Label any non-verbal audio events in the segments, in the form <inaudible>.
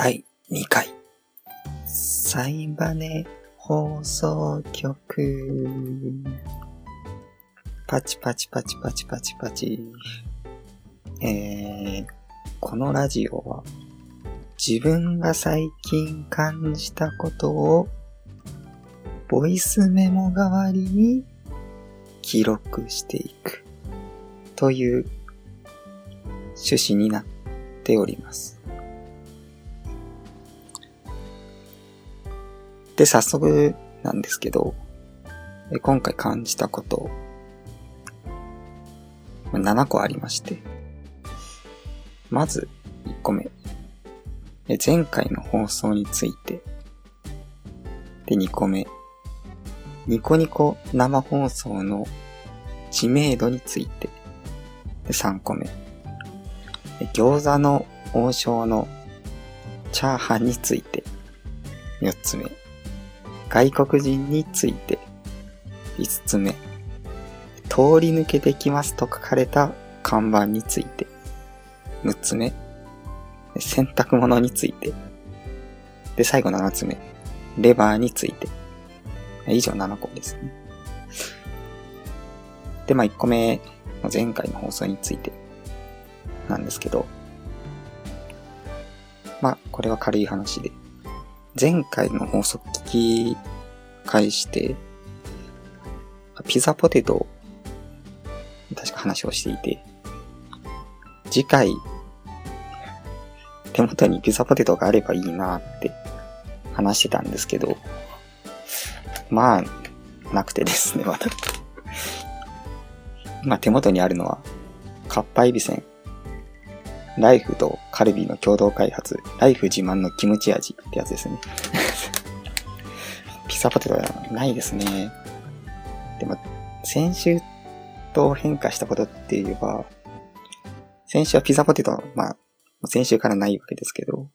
第2回、サイバネ放送局。パチパチパチパチパチパチ。えー、このラジオは、自分が最近感じたことを、ボイスメモ代わりに記録していく、という趣旨になっております。で、早速なんですけど、今回感じたこと、7個ありまして。まず、1個目。前回の放送について。で、2個目。ニコニコ生放送の知名度について。で、3個目。餃子の王将のチャーハンについて。4つ目。外国人について。5つ目。通り抜けてきますと書かれた看板について。6つ目。洗濯物について。で、最後7つ目。レバーについて。以上7個ですね。で、まあ1個目、前回の放送についてなんですけど、まあこれは軽い話で、前回の放送聞き返して、ピザポテト確か話をしていて、次回、手元にピザポテトがあればいいなって話してたんですけど、まあ、なくてですね、まだ。今手元にあるのは、かっぱえびせん、ライフとカルビーの共同開発、ライフ自慢のキムチ味ってやつですね。<laughs> ピザポテトはないですね。でも、先週と変化したことって言えば、先週はピザポテト、まあ、先週からないわけですけど、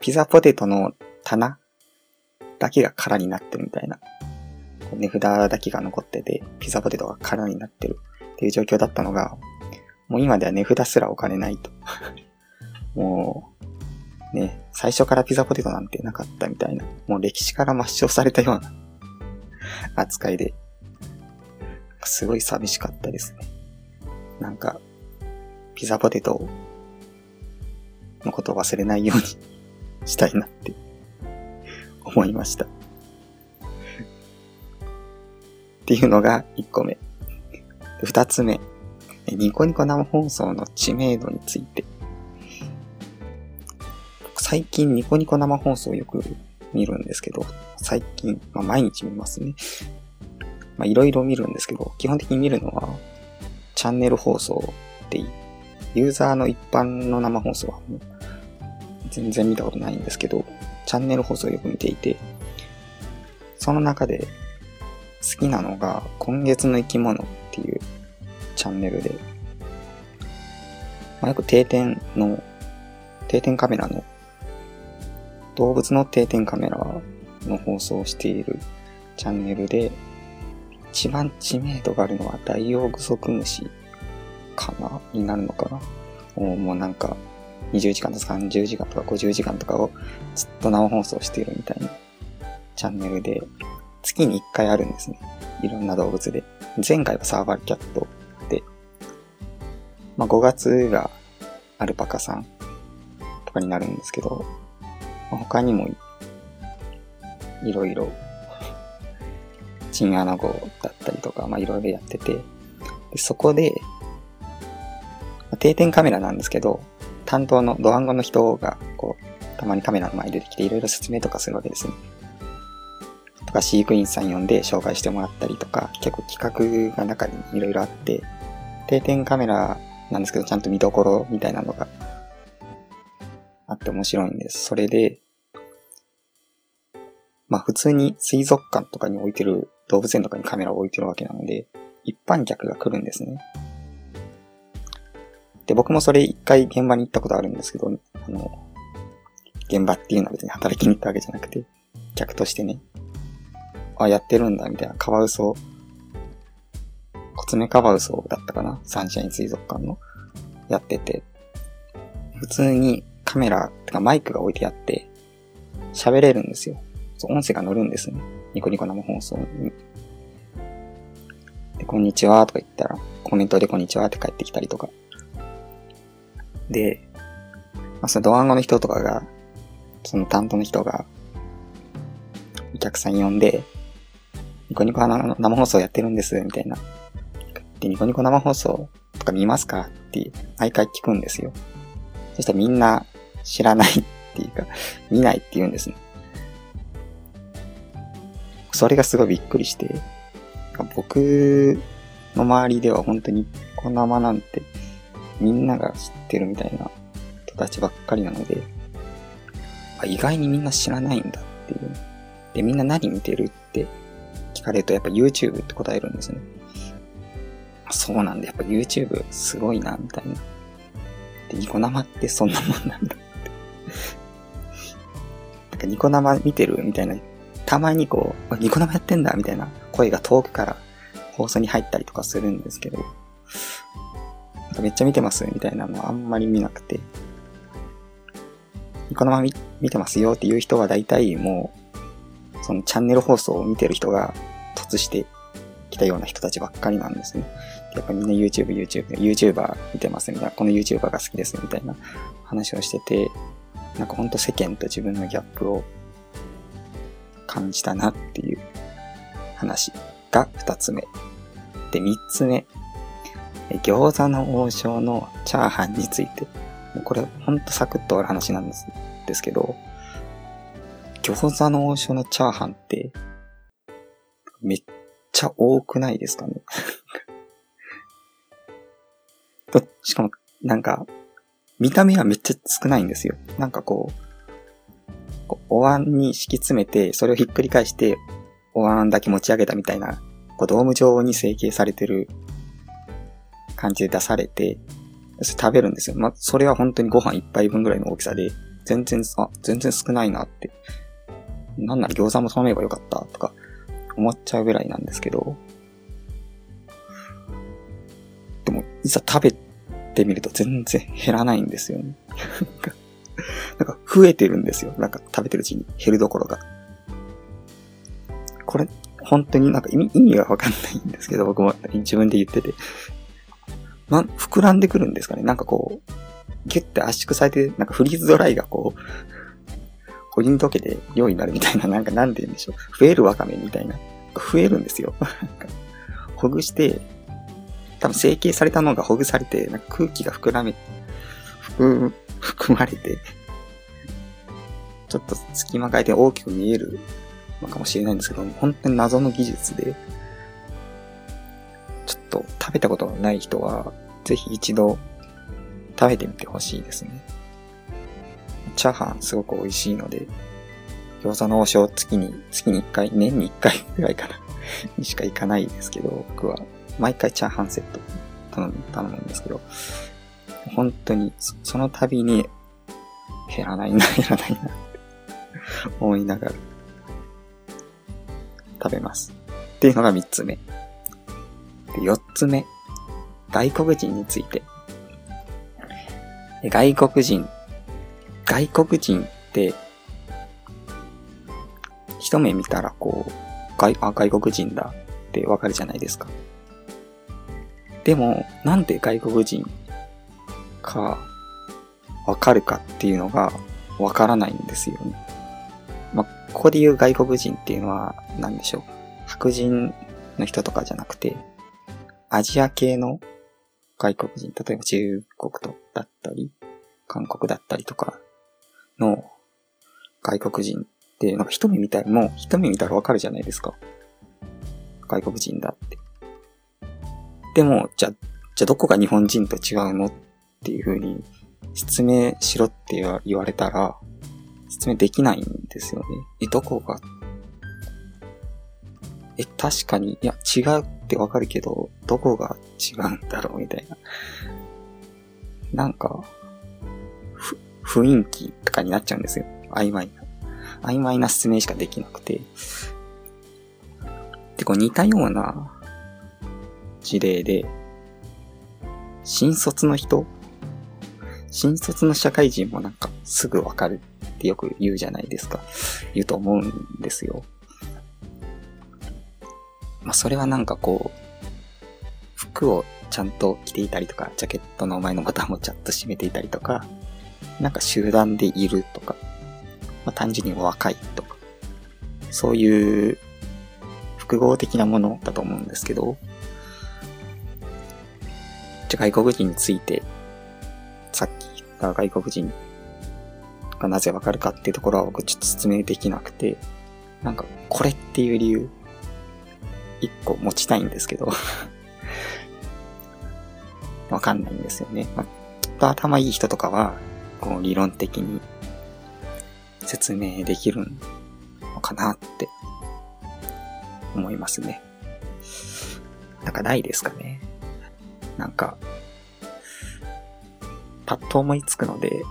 ピザポテトの棚だけが空になってるみたいな。値札だけが残ってて、ピザポテトが空になってるっていう状況だったのが、もう今では値札すら置かれないと。<laughs> もう、ね、最初からピザポテトなんてなかったみたいな、もう歴史から抹消されたような <laughs> 扱いで、すごい寂しかったですね。なんか、ピザポテトのことを忘れないように <laughs> したいなって思いました。っていうのが1個目。2つ目。ニコニコ生放送の知名度について。最近ニコニコ生放送をよく見るんですけど、最近、まあ、毎日見ますね。まあ、いろいろ見るんですけど、基本的に見るのは、チャンネル放送でいい。ユーザーの一般の生放送はもう全然見たことないんですけど、チャンネル放送をよく見ていて、その中で好きなのが、今月の生き物っていうチャンネルで、まあ、よく定点の、定点カメラの、動物の定点カメラの放送をしているチャンネルで、一番知名度があるのはダイオウグソクムシかなになるのかなもうもうなんか、20時間とか30時間とか50時間とかをずっと生放送しているみたいなチャンネルで、月に1回あるんですね。いろんな動物で。前回はサーバルキャット、まあ5月がアルパカさんとかになるんですけど、まあ他にもいろいろチンアナゴだったりとか、まあいろいろやってて、でそこで、定点カメラなんですけど、担当のドワンゴの人が、こう、たまにカメラの前に出てきていろいろ説明とかするわけですね。とか飼育員さん呼んで紹介してもらったりとか、結構企画が中にいろいろあって、定点カメラなんですけど、ちゃんと見どころみたいなのがあって面白いんです。それで、まあ普通に水族館とかに置いてる動物園とかにカメラを置いてるわけなので、一般客が来るんですね。で、僕もそれ一回現場に行ったことあるんですけど、あの、現場っていうのは別に働きに行ったわけじゃなくて、客としてね、あ、やってるんだ、みたいな、カワウソ、コツメカワウソだったかな？サンシャイン水族館の、やってて、普通にカメラ、てかマイクが置いてあって、喋れるんですよ。そう音声が乗るんですね。ニコニコ生放送に。で、こんにちはとか言ったら、コメントでこんにちはって帰ってきたりとか。で、まあ、そのドワンゴの人とかが、その担当の人が、お客さん呼んで、ニコニコ生放送やってるんです、みたいな。で、ニコニコ生放送とか見ますかって毎回聞くんですよ。そしたらみんな知らないっていうか、見ないって言うんですね。それがすごいびっくりして、僕の周りでは本当にこのまなんてみんなが知ってるみたいな人たちばっかりなので、意外にみんな知らないんだっていう。で、みんな何見てるって聞かれるとやっぱ YouTube って答えるんですね。そうなんだ、やっぱ YouTube すごいな、みたいな。で、ニコ生ってそんなもんなんだって。<laughs> なんかニコ生見てるみたいな、たまにこう、ニコ生やってんだみたいな声が遠くから放送に入ったりとかするんですけど、なんかめっちゃ見てますみたいなのはあんまり見なくて、ニコ生見見てますよっていう人は大体もう、そのチャンネル放送を見てる人が突してきたような人たちばっかりなんですね。やっぱみんな YouTube、YouTube、YouTuber 見てますみたいな、この YouTuber が好きですみたいな話をしてて、なんかほんと世間と自分のギャップを感じたなっていう話が二つ目。で、三つ目。餃子の王将のチャーハンについて。これほんとサクッと終わる話なんですですけど、餃子の王将のチャーハンって、めっちゃ多くないですかね、しかも、なんか、見た目はめっちゃ少ないんですよ。なんかこう、こうお椀に敷き詰めて、それをひっくり返して、お椀だけ持ち上げたみたいな、こうドーム状に成形されてる感じで出されて、それ食べるんですよ。まあ、それは本当にご飯一杯分ぐらいの大きさで、全然、あ、全然少ないなって。なんなら餃子も頼めばよかったとか思っちゃうぐらいなんですけど、でも、いざ食べてみると全然減らないんですよね。<laughs> なんか増えてるんですよ。なんか食べてるうちに減るどころが。これ、本当になんか意味意味がわかんないんですけど、僕も自分で言ってて。な、膨らんでくるんですかねなんかこう、ギュッて圧縮されて、なんかフリーズドライがこう、お湯に溶けて量になるみたいな、なんかなんて言うんでしょう。増えるわかめみたいな。増えるんですよ。ほぐして、多分成形されたのがほぐされて、なんか空気が膨らめ、含、含まれて、ちょっと隙間が空いて大きく見えるのかもしれないんですけど、本当に謎の技術で、ちょっと食べたことがない人は、ぜひ一度食べてみてほしいですね。チャーハンすごく美味しいので、餃子の王将月に、月に一回、年に一回ぐらいかな <laughs> にしか行かないですけど、僕は毎回チャーハンセット頼む、頼むんですけど、本当にその度に減らないな、<laughs> 減らないな思いながら食べます。っていうのが三つ目。で、四つ目。外国人について。外国人。外国人って、一目見たらこう、外、あ、外国人だってわかるじゃないですか。でも、なんで外国人かわかるかっていうのがわからないんですよね。まあ、ここで言う外国人っていうのは何でしょう？白人の人とかじゃなくて、アジア系の外国人、例えば中国とだったり、韓国だったりとかの外国人って、なんか一目見たらもう一目見たらわかるじゃないですか。外国人だって。でも、じゃ、じゃどこが日本人と違うのっていう風に説明しろって言われたら、説明できないんですよね。え、どこが？え、確かに、いや、違うってわかるけど、どこが違うんだろうみたいな。なんか、ふ、雰囲気とかになっちゃうんですよ。曖昧な。曖昧な説明しかできなくて。で、こう似たような事例で、新卒の人？新卒の社会人もなんか、すぐわかるってよく言うじゃないですか。言うと思うんですよ。まあ、それはなんかこう、服をちゃんと着ていたりとか、ジャケットの前のボタンもちゃんと閉めていたりとか、なんか集団でいるとか、まあ、単純に若いとか、そういう複合的なものだと思うんですけど、じゃ外国人について、さっき言った外国人がなぜわかるかっていうところは僕ちょっと説明できなくて、なんかこれっていう理由、一個持ちたいんですけど <laughs> わかんないんですよね。まあ、きっと頭いい人とかは、こう理論的に説明できるのかなって思いますね。なんかないですかね。なんか、パッと思いつくので、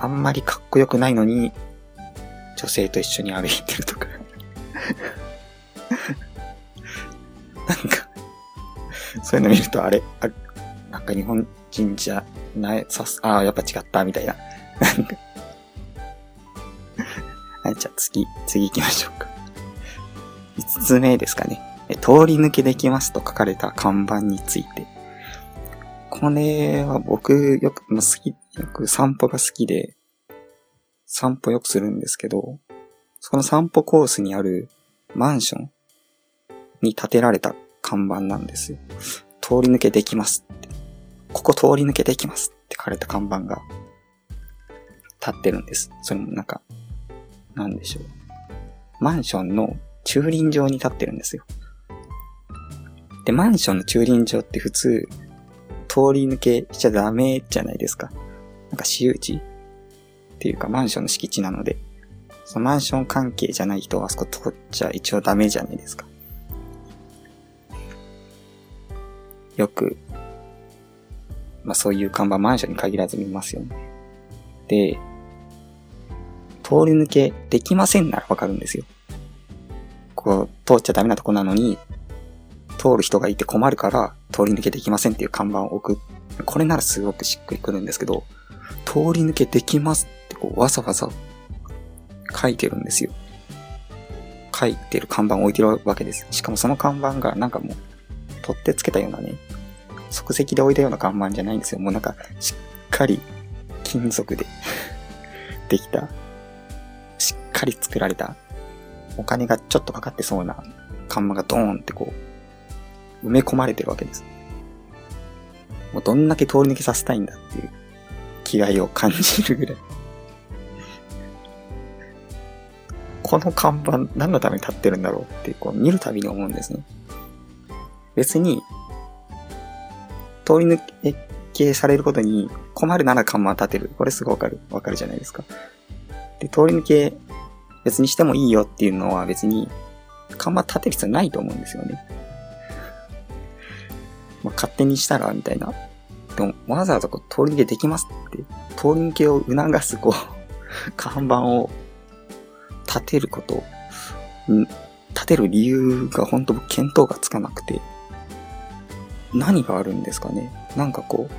あんまりかっこよくないのに、女性と一緒に歩いてるとか <laughs> なんか、そういうの見るとあれ、あなんか日本人じゃない、さす、ああ、やっぱ違った、みたいな。<laughs> はい、じゃあ次、次行きましょうか。5つ目ですかね。通り抜けできますと書かれた看板について。これは僕よく、まあ、好き、よく散歩が好きで、散歩よくするんですけど、その散歩コースにあるマンションに建てられた看板なんですよ。通り抜けできますって。ここ通り抜けできますって書かれた看板が立ってるんです。それもなんか、なんでしょう。マンションの駐輪場に立ってるんですよ。で、マンションの駐輪場って普通、通り抜けしちゃダメじゃないですか。なんか私有地っていうかマンションの敷地なので、そのマンション関係じゃない人はあそこ通っちゃ一応ダメじゃないですか。よく、まあそういう看板マンションに限らず見ますよね。で、通り抜けできませんならわかるんですよ。こう、通っちゃダメなとこなのに、通る人がいて困るから通り抜けできませんっていう看板を置く。これならすごくしっくりくるんですけど、通り抜けできますってこうわざわざ書いてるんですよ。書いてる看板を置いてるわけです。しかもその看板がなんかもう取ってつけたようなね、即席で置いたような看板じゃないんですよ。もうなんかしっかり金属で <laughs> できた、しっかり作られた、お金がちょっとかかってそうな看板がドーンってこう、埋め込まれてるわけです。もうどんだけ通り抜けさせたいんだっていう気概を感じるぐらい。<laughs> この看板何のために立ってるんだろうってこう見るたびに思うんですね。別に、通り抜けされることに困るなら看板立てる。これすぐわかる。わかるじゃないですか。で、通り抜け別にしてもいいよっていうのは別に看板立てる必要ないと思うんですよね。まあ、勝手にしたら、みたいな。でも、わざわざこう通り抜けできますって、通り抜けを促す、こう、<laughs> 看板を立てること、立てる理由が本当見当がつかなくて、何があるんですかね。なんかこう、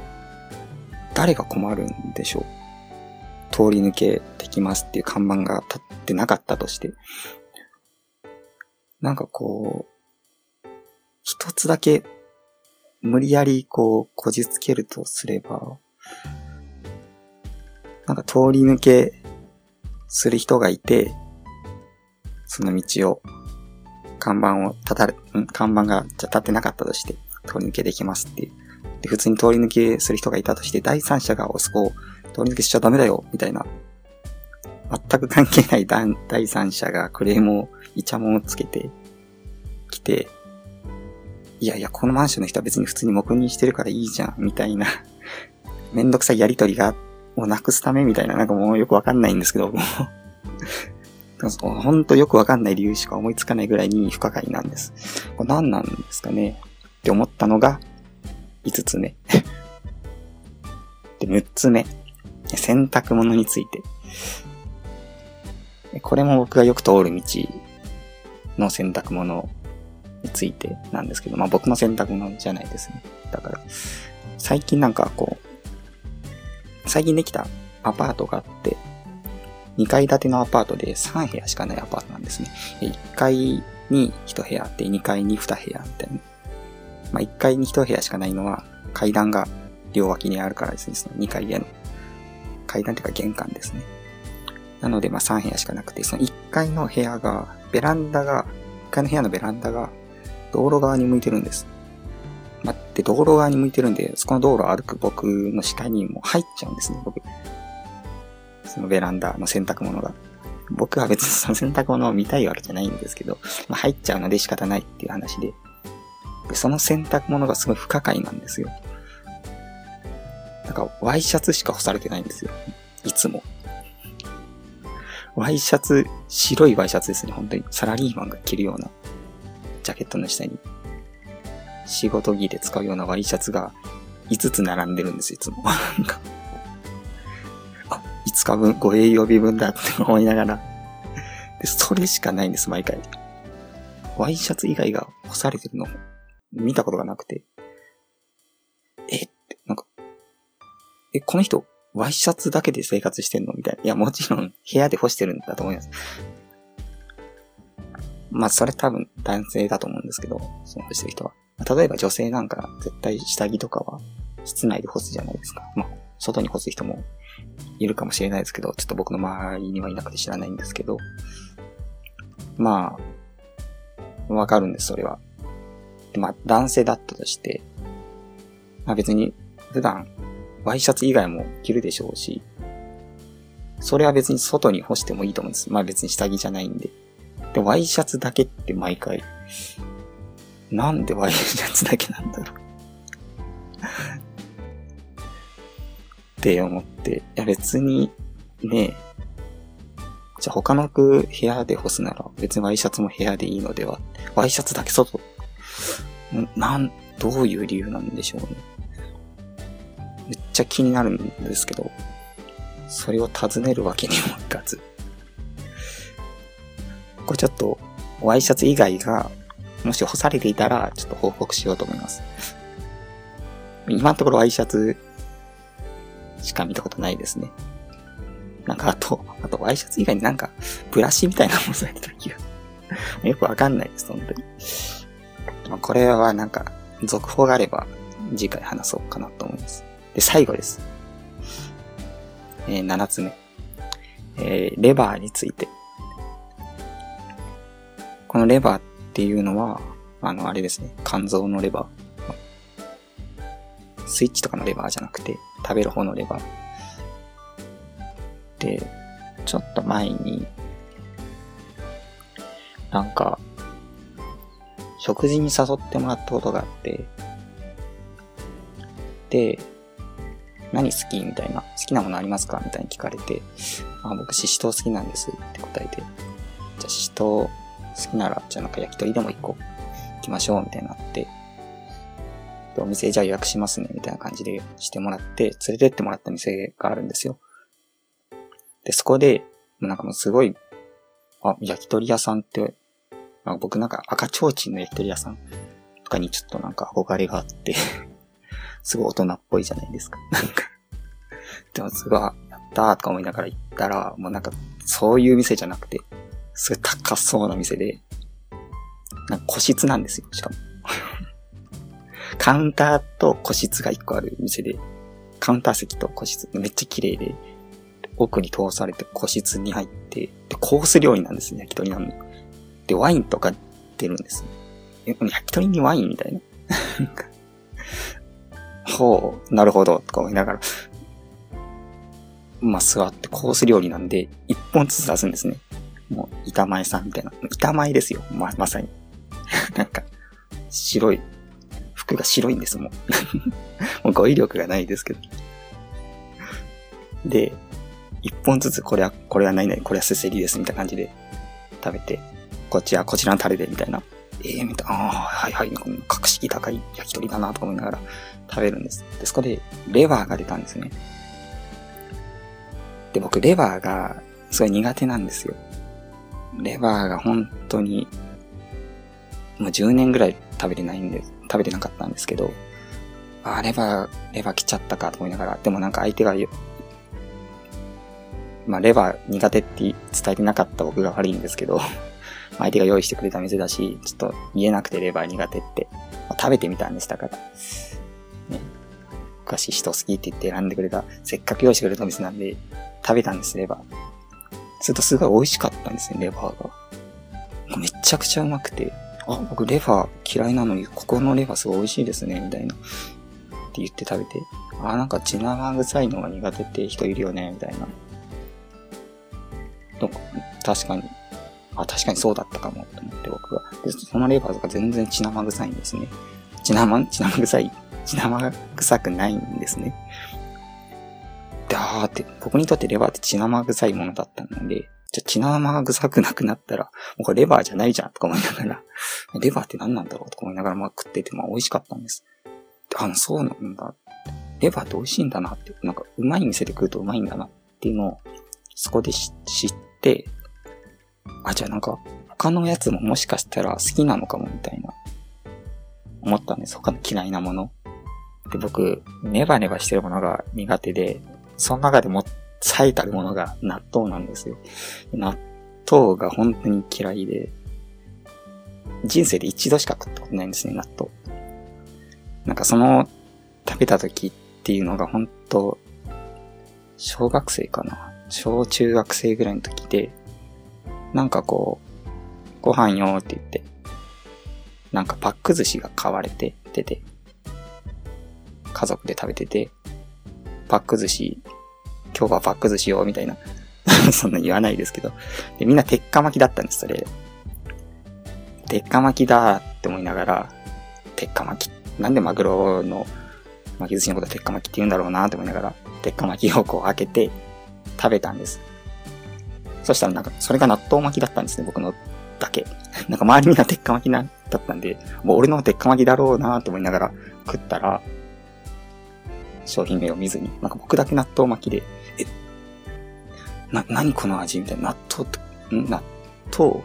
誰が困るんでしょう。通り抜けできますっていう看板が立ってなかったとして。なんかこう、一つだけ無理やりこう、こじつけるとすれば、なんか通り抜けする人がいて、その道を、看板を立たれ、ん看板がじゃ立ってなかったとして、通り抜けできますっていう。で、普通に通り抜けする人がいたとして、第三者がそこを通り抜けしちゃダメだよ、みたいな。全く関係ない第三者がクレームを、イチャモンをつけてきて、いやいや、このマンションの人は別に普通に黙認してるからいいじゃん、みたいな、<laughs> めんどくさいやりとりが、をなくすためみたいな、なんかもうよくわかんないんですけど、もうほんとよくわかんない理由しか思いつかないぐらいに不可解なんです。これ何なんですかね？って思ったのが、5つ目。<laughs> で、6つ目。洗濯物について。これも僕がよく通る道の洗濯物ついてなんですけど、まあ僕の選択のじゃないですね。だから、最近なんかこう、最近できたアパートがあって、2階建てのアパートで3部屋しかないアパートなんですね。1階に1部屋あって、2階に2部屋みたいな。まあ、1階に1部屋しかないのは階段が両脇にあるからですね、その2階への。階段というか玄関ですね。なので、まあ3部屋しかなくて、その1階の部屋が、ベランダが、1階の部屋のベランダが道路側に向いてるんです。まあ、で、道路側に向いてるんで、そこの道路を歩く僕の視界にも入っちゃうんですね、僕。そのベランダの洗濯物が。僕は別にその <laughs> 洗濯物を見たいわけじゃないんですけど、まあ、入っちゃうので仕方ないっていう話で。で、その洗濯物がすごい不可解なんですよ。なんか、ワイシャツしか干されてないんですよ。いつも。ワイシャツ、白いワイシャツですね。本当に。サラリーマンが着るような、ジャケットの下に、仕事着で使うようなワイシャツが5つ並んでるんですよ、いつも。あ、5日分、ご栄養日分だって思いながら。で、それしかないんです、毎回。ワイシャツ以外が干されてるの、見たことがなくて。え、なんか、え、この人、ワイシャツだけで生活してんの？みたいな。いや、もちろん部屋で干してるんだと思います。まあ、それ多分男性だと思うんですけど、そのしてる人は。例えば女性なんか絶対下着とかは室内で干すじゃないですか。まあ、外に干す人もいるかもしれないですけど、ちょっと僕の周りにはいなくて知らないんですけど、まあ、わかるんです、それは。まあ、男性だったとして、まあ別に普段ワイシャツ以外も着るでしょうし、それは別に外に干してもいいと思うんです。まあ別に下着じゃないんで。で、ワイシャツだけって毎回、なんでワイシャツだけなんだろう。って思って、いや別に、ねじゃ他の服部屋で干すなら別にワイシャツも部屋でいいのでは。ワイシャツだけ外、なん、どういう理由なんでしょうね。めっちゃ気になるんですけど、それを尋ねるわけにもいかず。これちょっと、ワイシャツ以外が、もし干されていたら、ちょっと報告しようと思います。今のところワイシャツしか見たことないですね。なんかあと、あとワイシャツ以外になんか、ブラシみたいなものされてた気が。よくわかんないです、本当に。まあ、これはなんか、続報があれば、次回話そうかなと思います。で、最後です。えー、7つ目。えー、レバーについて。このレバーっていうのは、あの、あれですね。肝臓のレバー。スイッチとかのレバーじゃなくて、食べる方のレバー。で、ちょっと前に、なんか、食事に誘ってもらったことがあって、で、何好きみたいな。好きなものありますかみたいに聞かれて、あ、僕、ししとう好きなんですって答えて、じゃあ、ししとう好きなら、じゃあなんか焼き鳥でも一個行きましょうみたいになって、お店じゃあ予約しますねみたいな感じでしてもらって、連れてってもらった店があるんですよ。で、そこで、なんかもうすごい、あ、焼き鳥屋さんって、あ、僕なんか赤ちょうちんの焼き鳥屋さんとかにちょっとなんか憧れがあって <laughs> すごい大人っぽいじゃないですか。<laughs> なんかでもすごい、やったーとか思いながら行ったら、もうなんか、そういう店じゃなくて、すごい高そうな店で、なんか個室なんですよ、しかも。<laughs> カウンターと個室が一個ある店で、カウンター席と個室、めっちゃ綺麗で、奥に通されて個室に入って、で、コース料理なんですね、焼き鳥なの。で、ワインとか出るんですね。焼き鳥にワインみたいな？<laughs> ほう、なるほど、とか思いながら、まあ、座ってコース料理なんで、一本ずつ出すんですね。もう、板前さんみたいな。板前ですよ。ま、まさに。<laughs> なんか、白い。服が白いんです、もう。<laughs> もう語彙力がないですけど。で、一本ずつこれは、これは何々、これはせせりです、みたいな感じで食べて、こっちはこちらのタレで、みたいな。ええー、みたいな、ああ、はいはい、格式高い焼き鳥だな、と思いながら食べるんです。で、そこで、レバーが出たんですね。で、僕、レバーが、すごい苦手なんですよ。レバーが本当に、もう10年ぐらい食べてないんで、食べてなかったんですけど、あ、レバー、レバー来ちゃったかと思いながら、でもなんか相手がまあ、レバー苦手って伝えてなかった僕が悪いんですけど、<laughs> 相手が用意してくれた店だし、ちょっと言えなくてレバー苦手って、まあ、食べてみたんでしたから。ね。昔人好きって言って選んでくれた、せっかく用意してくれた店なんで、食べたんです、レバー。するとすごい美味しかったんですね、レバーが。めちゃくちゃうまくて、あ、僕レバー嫌いなのに、ここのレバーすごい美味しいですね、みたいな。って言って食べて、あ、なんか血生臭いのが苦手って人いるよね、みたいな。と確かに、あ、確かにそうだったかも、と思って僕は。で、そのレバーとか全然血生臭いんですね。血生、血生臭い、血生臭くないんですね。で、あーって、僕にとってレバーって血生臭いものだったので、じゃ血生臭くなくなったら、もうこれレバーじゃないじゃんとか思いながら、<laughs> レバーって何なんだろうとか思いながらまあ食ってて、まあ美味しかったんです。あの、そうなんだ。レバーって美味しいんだなって、なんかうまい店で食うとうまいんだなっていうのを、そこで知って、あ、じゃあなんか、他のやつももしかしたら好きなのかもみたいな、思ったんです。他の嫌いなもの。で、僕、ネバネバしてるものが苦手で、その中でも最たるものが納豆なんですよ。納豆が本当に嫌いで、人生で一度しか食ったことないんですね、納豆。なんかその、食べた時っていうのが本当小学生かな小中学生ぐらいの時で、なんかこう、ご飯よーって言って、なんかパック寿司が買われて出て、家族で食べてて、パック寿司、今日はパック寿司よ、みたいな。<laughs> そんな言わないですけど。で、みんな鉄火巻きだったんです、それ。鉄火巻きだって思いながら、鉄火巻き、なんでマグロの巻き寿司のことは鉄火巻きって言うんだろうなって思いながら、鉄火巻きをこう開けて食べたんです。そしたらなんか、それが納豆巻きだったんですね、僕のだけ。なんか周りみんな鉄火巻きな、だったんで、もう俺の鉄火巻きだろうなと思いながら食ったら、商品名を見ずに、なんか僕だけ納豆巻きで、え、な、何この味みたいな、納豆って、ん？納豆？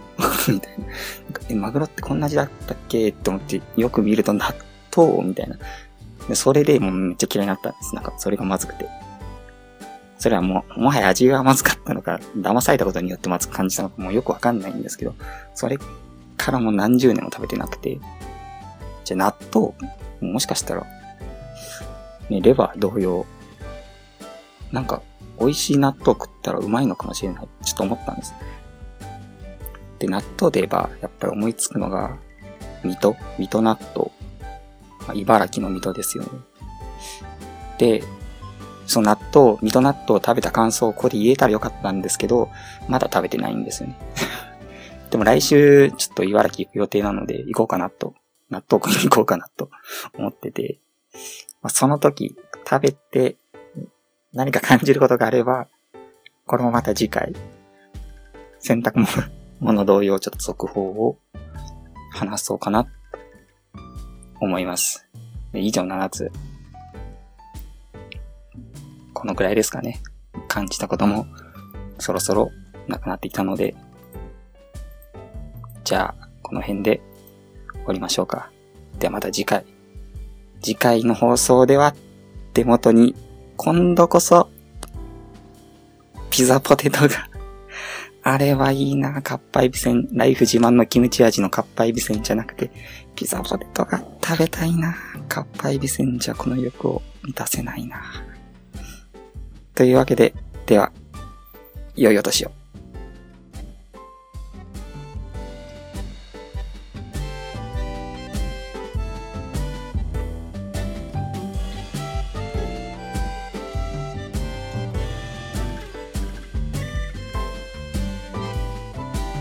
<laughs> みたいな。え、マグロってこんな味だったっけ？って思って、よく見ると納豆みたいな。で、それでもうめっちゃ嫌いになったんです。なんか、それがまずくて。それはもう、もはや味がまずかったのか、騙されたことによってまずく感じたのかもうよくわかんないんですけど、それからもう何十年も食べてなくて、じゃあ納豆、もしかしたら、ね、レバー同様、なんか、美味しい納豆食ったらうまいのかもしれない。ちょっと思ったんです。で、納豆で言えば、やっぱり思いつくのが、水戸水戸納豆。まあ、茨城の水戸ですよね。で、その納豆、水戸納豆を食べた感想をここで言えたらよかったんですけど、まだ食べてないんですよね。<laughs> でも来週、ちょっと茨城行く予定なので、行こうかなと、納豆食いに行こうかなと思ってて、その時、食べて、何か感じることがあれば、これもまた次回、洗濯物同様、ちょっと続報を話そうかな、と思います。以上7つこのくらいですかね。感じたこともそろそろなくなってきたので、じゃあ、この辺で終わりましょうか。ではまた次回。次回の放送では手元に今度こそピザポテトがあれはいいな、かっぱえびせん。ライフ自慢のキムチ味のかっぱえびせんじゃなくて、ピザポテトが食べたいな。かっぱえびせんじゃこの欲を満たせないな。というわけで、では、良いお年を。